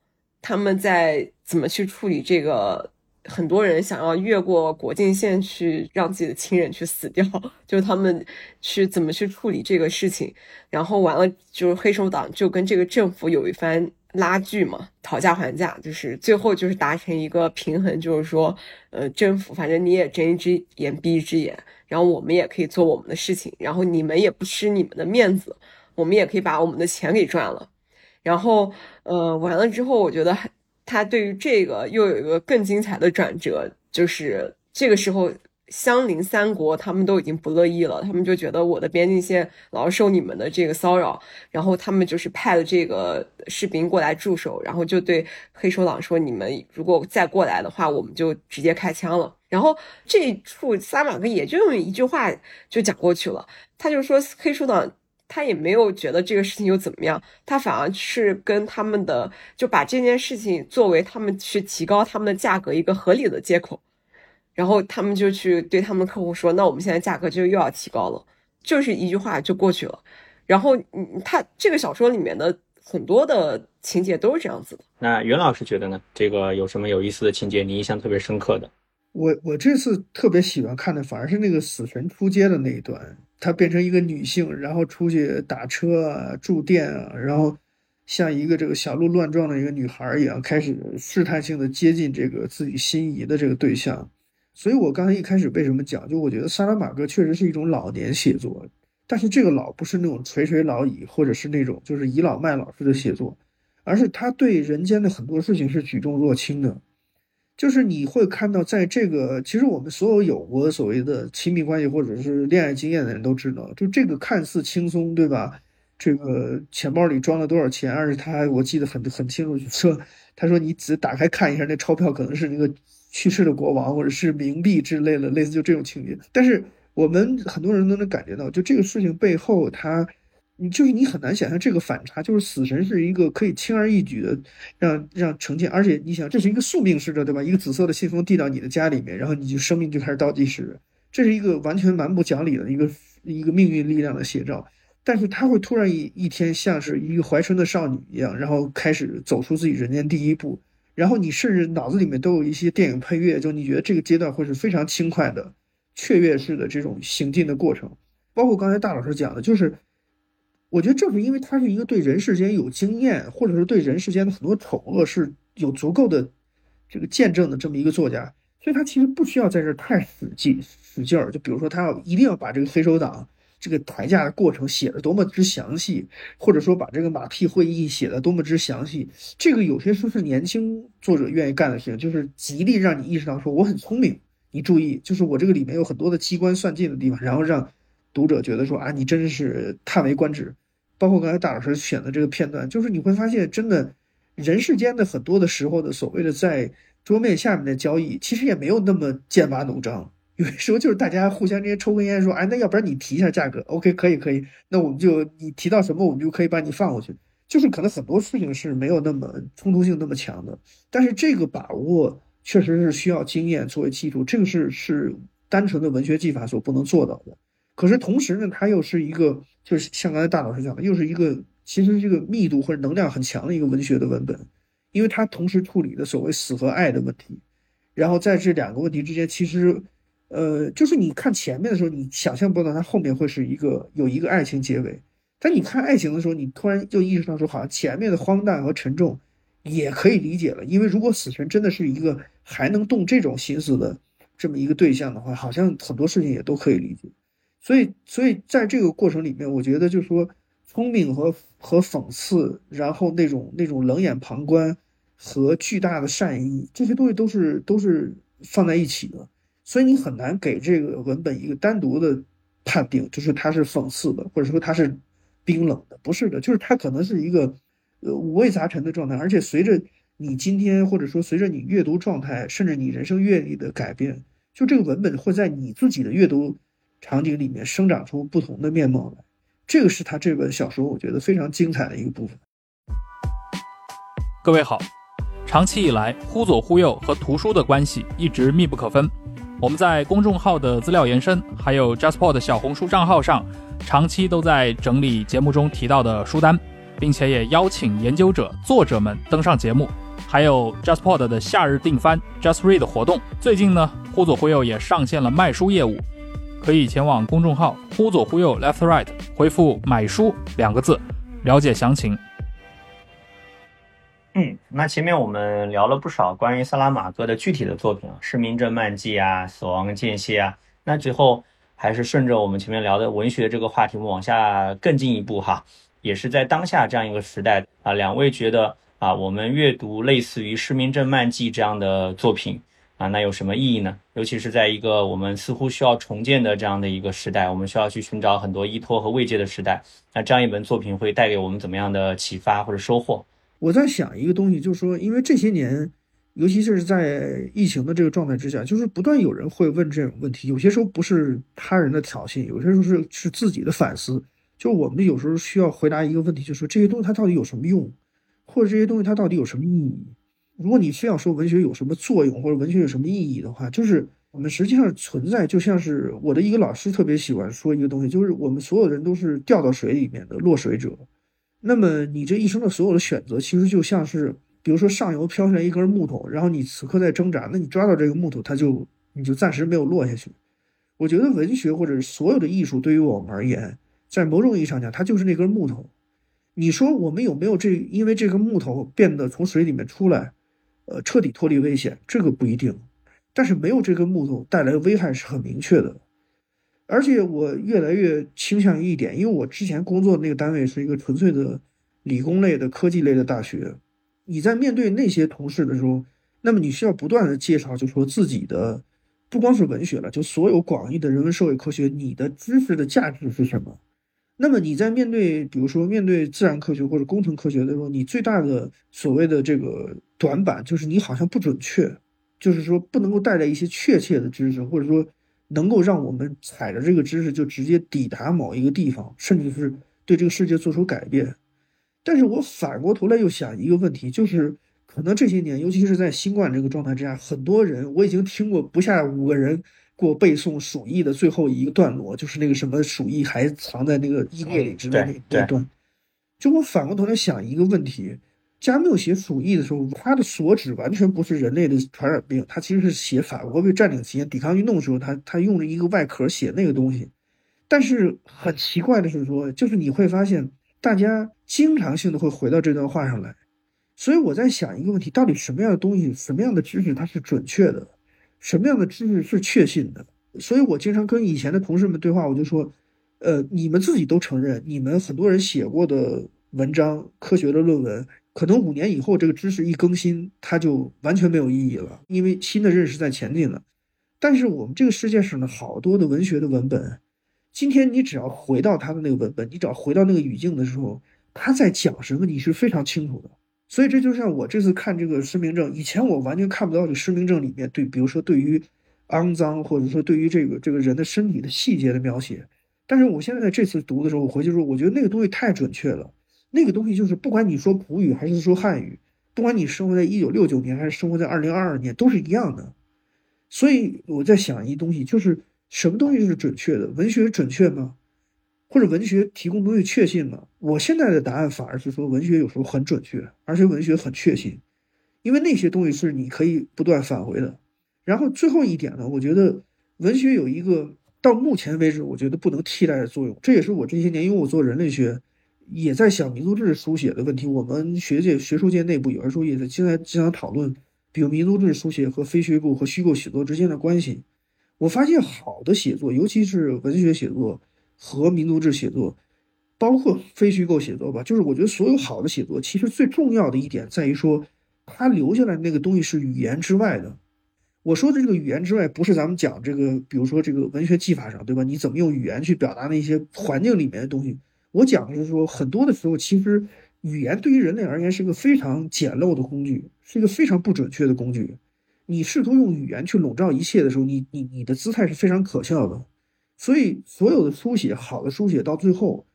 他们在怎么去处理这个。很多人想要越过国境线去让自己的亲人去死掉，(laughs) 就是他们去怎么去处理这个事情，然后完了就是黑手党就跟这个政府有一番拉锯嘛，讨价还价，就是最后就是达成一个平衡，就是说，呃，政府反正你也睁一只眼闭一只眼，然后我们也可以做我们的事情，然后你们也不失你们的面子，我们也可以把我们的钱给赚了，然后，呃，完了之后，我觉得还。他对于这个又有一个更精彩的转折，就是这个时候相邻三国他们都已经不乐意了，他们就觉得我的边境线老是受你们的这个骚扰，然后他们就是派了这个士兵过来驻守，然后就对黑手党说：“你们如果再过来的话，我们就直接开枪了。”然后这处撒马哥也就用一句话就讲过去了，他就说黑手党他也没有觉得这个事情又怎么样，他反而是跟他们的就把这件事情作为他们去提高他们的价格一个合理的借口，然后他们就去对他们客户说，那我们现在价格就又要提高了，就是一句话就过去了。然后，嗯，他这个小说里面的很多的情节都是这样子的。那袁老师觉得呢？这个有什么有意思的情节，你印象特别深刻的？我我这次特别喜欢看的，反而是那个死神出街的那一段，她变成一个女性，然后出去打车啊、住店啊，然后像一个这个小鹿乱撞的一个女孩一样，开始试探性的接近这个自己心仪的这个对象。所以我刚才一开始为什么讲，就我觉得萨拉玛戈确实是一种老年写作。但是这个老不是那种垂垂老矣，或者是那种就是倚老卖老式的写作，而是他对人间的很多事情是举重若轻的。就是你会看到，在这个其实我们所有有过所谓的亲密关系或者是恋爱经验的人都知道，就这个看似轻松，对吧？这个钱包里装了多少钱？而且他我记得很很清楚，说他说你只打开看一下，那钞票可能是那个去世的国王或者是冥币之类的，类似就这种情节。但是。我们很多人都能感觉到，就这个事情背后，他，你就是你很难想象这个反差，就是死神是一个可以轻而易举的让让呈现，而且你想，这是一个宿命式的，对吧？一个紫色的信封递到你的家里面，然后你就生命就开始倒计时，这是一个完全蛮不讲理的一个一个命运力量的写照。但是他会突然一一天像是一个怀春的少女一样，然后开始走出自己人间第一步，然后你甚至脑子里面都有一些电影配乐，就你觉得这个阶段会是非常轻快的。雀跃式的这种行进的过程，包括刚才大老师讲的，就是我觉得正是因为他是一个对人世间有经验，或者是对人世间的很多丑恶是有足够的这个见证的这么一个作家，所以他其实不需要在这太死劲使劲儿。就比如说，他要一定要把这个黑手党这个抬价的过程写的多么之详细，或者说把这个马屁会议写的多么之详细，这个有些书是年轻作者愿意干的事情，就是极力让你意识到说我很聪明。你注意，就是我这个里面有很多的机关算尽的地方，然后让读者觉得说啊，你真是叹为观止。包括刚才大老师选的这个片段，就是你会发现，真的人世间的很多的时候的所谓的在桌面下面的交易，其实也没有那么剑拔弩张。有的时候就是大家互相之间抽根烟，说，哎，那要不然你提一下价格，OK，可以，可以，那我们就你提到什么，我们就可以把你放过去。就是可能很多事情是没有那么冲突性那么强的，但是这个把握。确实是需要经验作为基础，这个是是单纯的文学技法所不能做到的。可是同时呢，它又是一个，就是像刚才大老师讲的，又是一个其实这个密度或者能量很强的一个文学的文本，因为它同时处理的所谓死和爱的问题。然后在这两个问题之间，其实，呃，就是你看前面的时候，你想象不到它后面会是一个有一个爱情结尾，但你看爱情的时候，你突然就意识到说，好像前面的荒诞和沉重。也可以理解了，因为如果死神真的是一个还能动这种心思的这么一个对象的话，好像很多事情也都可以理解。所以，所以在这个过程里面，我觉得就是说，聪明和和讽刺，然后那种那种冷眼旁观和巨大的善意，这些东西都是都是放在一起的。所以你很难给这个文本一个单独的判定，就是它是讽刺的，或者说它是冰冷的，不是的，就是它可能是一个。呃，五味杂陈的状态，而且随着你今天或者说随着你阅读状态，甚至你人生阅历的改变，就这个文本会在你自己的阅读场景里面生长出不同的面貌来。这个是他这本小说我觉得非常精彩的一个部分。各位好，长期以来，忽左忽右和图书的关系一直密不可分。我们在公众号的资料延伸，还有 JustPod 小红书账号上，长期都在整理节目中提到的书单。并且也邀请研究者、作者们登上节目，还有 JustPod 的夏日定番 Just Read 活动。最近呢，忽左忽右也上线了卖书业务，可以前往公众号忽左忽右 Left Right 回复“买书”两个字，了解详情。嗯，那前面我们聊了不少关于萨拉玛戈的具体的作品啊，《失明症漫记》啊，《死亡间歇》啊。那最后还是顺着我们前面聊的文学这个话题，我们往下更进一步哈。也是在当下这样一个时代啊，两位觉得啊，我们阅读类似于《失明症漫记》这样的作品啊，那有什么意义呢？尤其是在一个我们似乎需要重建的这样的一个时代，我们需要去寻找很多依托和慰藉的时代，那这样一本作品会带给我们怎么样的启发或者收获？我在想一个东西，就是说，因为这些年，尤其是在疫情的这个状态之下，就是不断有人会问这种问题，有些时候不是他人的挑衅，有些时候是是自己的反思。就我们有时候需要回答一个问题，就是说这些东西它到底有什么用，或者这些东西它到底有什么意义？如果你非要说文学有什么作用，或者文学有什么意义的话，就是我们实际上存在，就像是我的一个老师特别喜欢说一个东西，就是我们所有人都是掉到水里面的落水者。那么你这一生的所有的选择，其实就像是，比如说上游飘下来一根木头，然后你此刻在挣扎，那你抓到这个木头，它就你就暂时没有落下去。我觉得文学或者所有的艺术对于我们而言，在某种意义上讲，它就是那根木头。你说我们有没有这因为这根木头变得从水里面出来，呃，彻底脱离危险？这个不一定。但是没有这根木头带来的危害是很明确的。而且我越来越倾向于一点，因为我之前工作的那个单位是一个纯粹的理工类的科技类的大学。你在面对那些同事的时候，那么你需要不断的介绍，就说自己的。不光是文学了，就所有广义的人文社会科学，你的知识的价值是什么？那么你在面对，比如说面对自然科学或者工程科学的时候，你最大的所谓的这个短板就是你好像不准确，就是说不能够带来一些确切的知识，或者说能够让我们踩着这个知识就直接抵达某一个地方，甚至是对这个世界做出改变。但是我反过头来又想一个问题，就是。可能这些年，尤其是在新冠这个状态之下，很多人我已经听过不下五个人给我背诵《鼠疫》的最后一个段落，就是那个什么“鼠疫还藏在那个衣柜里”之类的那段。就我反过头来想一个问题：加缪写《鼠疫》的时候，他的所指完全不是人类的传染病，他其实是写法国被占领期间抵抗运动的时候，他他用了一个外壳写那个东西。但是很奇怪的是说，就是你会发现，大家经常性的会回到这段话上来。所以我在想一个问题：到底什么样的东西、什么样的知识它是准确的，什么样的知识是确信的？所以我经常跟以前的同事们对话，我就说，呃，你们自己都承认，你们很多人写过的文章、科学的论文，可能五年以后这个知识一更新，它就完全没有意义了，因为新的认识在前进了。但是我们这个世界上的好多的文学的文本，今天你只要回到他的那个文本，你只要回到那个语境的时候，他在讲什么，你是非常清楚的。所以这就像我这次看这个失明症，以前我完全看不到这失明症里面对，比如说对于肮脏，或者说对于这个这个人的身体的细节的描写。但是我现在这次读的时候，我回去说，我觉得那个东西太准确了。那个东西就是不管你说普语还是说汉语，不管你生活在一九六九年还是生活在二零二二年，都是一样的。所以我在想一东西，就是什么东西是准确的？文学准确吗？或者文学提供东西确信吗？我现在的答案反而是说，文学有时候很准确，而且文学很确信，因为那些东西是你可以不断返回的。然后最后一点呢，我觉得文学有一个到目前为止我觉得不能替代的作用，这也是我这些年因为我做人类学，也在想民族志书写的问题。我们学界学术界内部有的时候也在经常经常讨论，比如民族志书写和非虚构和虚构写作之间的关系。我发现好的写作，尤其是文学写作。和民族志写作，包括非虚构写作吧，就是我觉得所有好的写作，其实最重要的一点在于说，它留下来那个东西是语言之外的。我说的这个语言之外，不是咱们讲这个，比如说这个文学技法上，对吧？你怎么用语言去表达那些环境里面的东西？我讲的是说，很多的时候，其实语言对于人类而言是个非常简陋的工具，是一个非常不准确的工具。你试图用语言去笼罩一切的时候，你你你的姿态是非常可笑的。所以，所有的书写，好的书写到最后，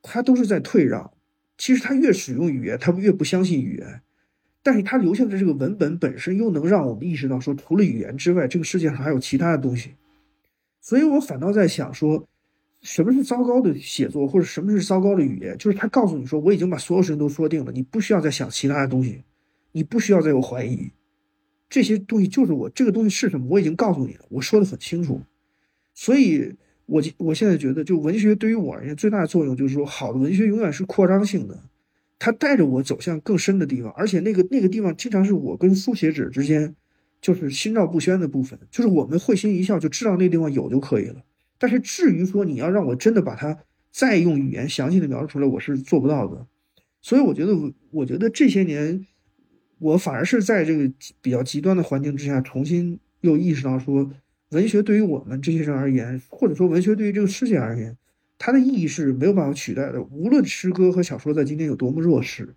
他都是在退让。其实他越使用语言，他越不相信语言，但是他留下的这个文本本身又能让我们意识到，说除了语言之外，这个世界上还有其他的东西。所以我反倒在想说，什么是糟糕的写作，或者什么是糟糕的语言？就是他告诉你说，我已经把所有事情都说定了，你不需要再想其他的东西，你不需要再有怀疑，这些东西就是我这个东西是什么，我已经告诉你了，我说的很清楚。所以，我我现在觉得，就文学对于我而言最大的作用，就是说，好的文学永远是扩张性的，它带着我走向更深的地方，而且那个那个地方经常是我跟书写者之间就是心照不宣的部分，就是我们会心一笑就知道那地方有就可以了。但是至于说你要让我真的把它再用语言详细的描述出来，我是做不到的。所以我觉得，我觉得这些年，我反而是在这个比较极端的环境之下，重新又意识到说。文学对于我们这些人而言，或者说文学对于这个世界而言，它的意义是没有办法取代的。无论诗歌和小说在今天有多么弱势，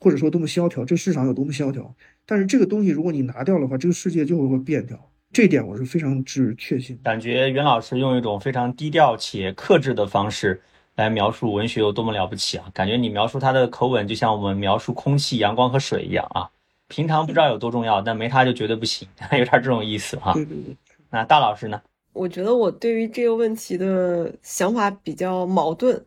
或者说多么萧条，这市场有多么萧条，但是这个东西如果你拿掉的话，这个世界就会会变掉。这一点我是非常之确信。感觉袁老师用一种非常低调且克制的方式，来描述文学有多么了不起啊！感觉你描述它的口吻，就像我们描述空气、阳光和水一样啊。平常不知道有多重要，但没它就绝对不行，(laughs) 有点这种意思哈。对对对。那大老师呢？我觉得我对于这个问题的想法比较矛盾，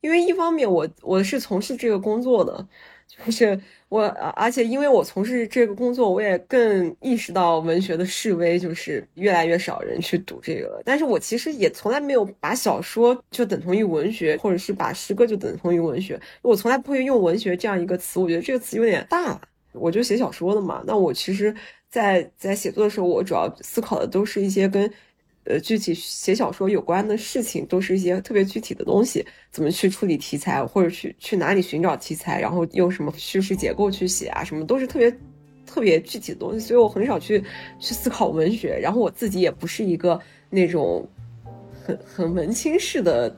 因为一方面我我是从事这个工作的，就是我而且因为我从事这个工作，我也更意识到文学的式微，就是越来越少人去读这个了。但是我其实也从来没有把小说就等同于文学，或者是把诗歌就等同于文学。我从来不会用文学这样一个词，我觉得这个词有点大。我就写小说的嘛，那我其实，在在写作的时候，我主要思考的都是一些跟。呃，具体写小说有关的事情，都是一些特别具体的东西，怎么去处理题材，或者去去哪里寻找题材，然后用什么叙事结构去写啊，什么都是特别特别具体的东西，所以我很少去去思考文学。然后我自己也不是一个那种很很文青式的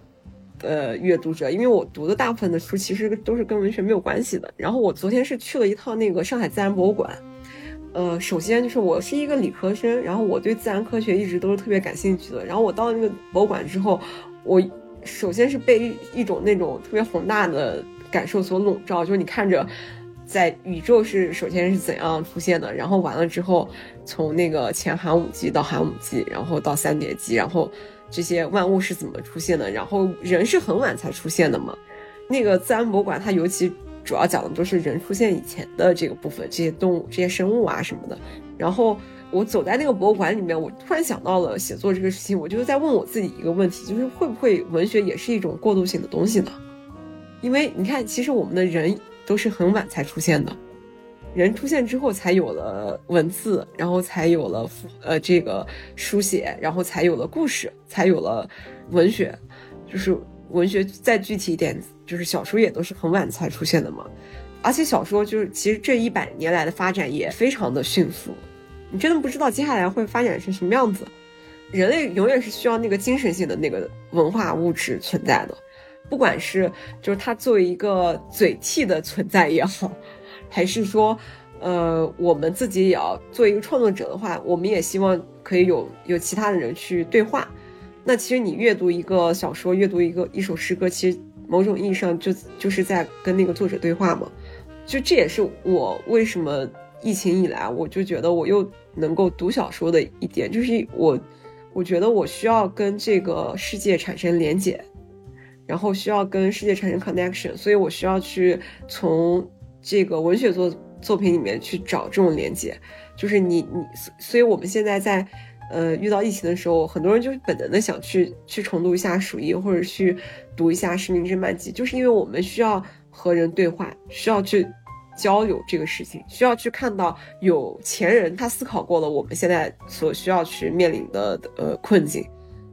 呃阅读者，因为我读的大部分的书其实都是跟文学没有关系的。然后我昨天是去了一趟那个上海自然博物馆。呃，首先就是我是一个理科生，然后我对自然科学一直都是特别感兴趣的。然后我到那个博物馆之后，我首先是被一种那种特别宏大的感受所笼罩，就是你看着在宇宙是首先是怎样出现的，然后完了之后从那个前寒武纪到寒武纪，然后到三叠纪，然后这些万物是怎么出现的，然后人是很晚才出现的嘛。那个自然博物馆它尤其。主要讲的都是人出现以前的这个部分，这些动物、这些生物啊什么的。然后我走在那个博物馆里面，我突然想到了写作这个事情，我就是在问我自己一个问题，就是会不会文学也是一种过渡性的东西呢？因为你看，其实我们的人都是很晚才出现的，人出现之后才有了文字，然后才有了呃这个书写，然后才有了故事，才有了文学，就是文学再具体一点。就是小说也都是很晚才出现的嘛，而且小说就是其实这一百年来的发展也非常的迅速，你真的不知道接下来会发展成什么样子。人类永远是需要那个精神性的那个文化物质存在的，不管是就是它作为一个嘴替的存在也好，还是说，呃，我们自己也要做一个创作者的话，我们也希望可以有有其他的人去对话。那其实你阅读一个小说，阅读一个一首诗歌，其实。某种意义上，就就是在跟那个作者对话嘛，就这也是我为什么疫情以来，我就觉得我又能够读小说的一点，就是我，我觉得我需要跟这个世界产生连接，然后需要跟世界产生 connection，所以我需要去从这个文学作作品里面去找这种连接，就是你你，所以我们现在在。呃，遇到疫情的时候，很多人就是本能的想去去重读一下《鼠疫》，或者去读一下《失明之漫记》，就是因为我们需要和人对话，需要去交流这个事情，需要去看到有前人他思考过了我们现在所需要去面临的呃困境，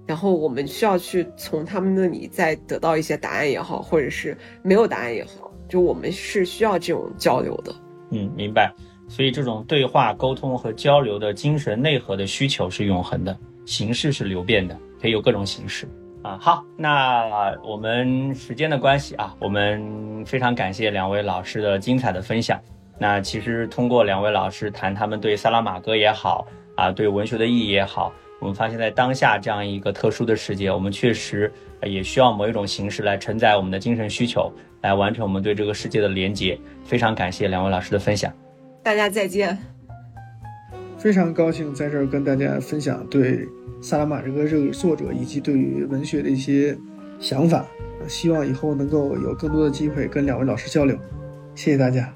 然后我们需要去从他们那里再得到一些答案也好，或者是没有答案也好，就我们是需要这种交流的。嗯，明白。所以，这种对话、沟通和交流的精神内核的需求是永恒的，形式是流变的，可以有各种形式啊。好，那我们时间的关系啊，我们非常感谢两位老师的精彩的分享。那其实通过两位老师谈他们对萨拉玛戈也好啊，对文学的意义也好，我们发现，在当下这样一个特殊的世界，我们确实也需要某一种形式来承载我们的精神需求，来完成我们对这个世界的连接。非常感谢两位老师的分享。大家再见。非常高兴在这儿跟大家分享对萨拉玛这个这个作者以及对于文学的一些想法。希望以后能够有更多的机会跟两位老师交流。谢谢大家。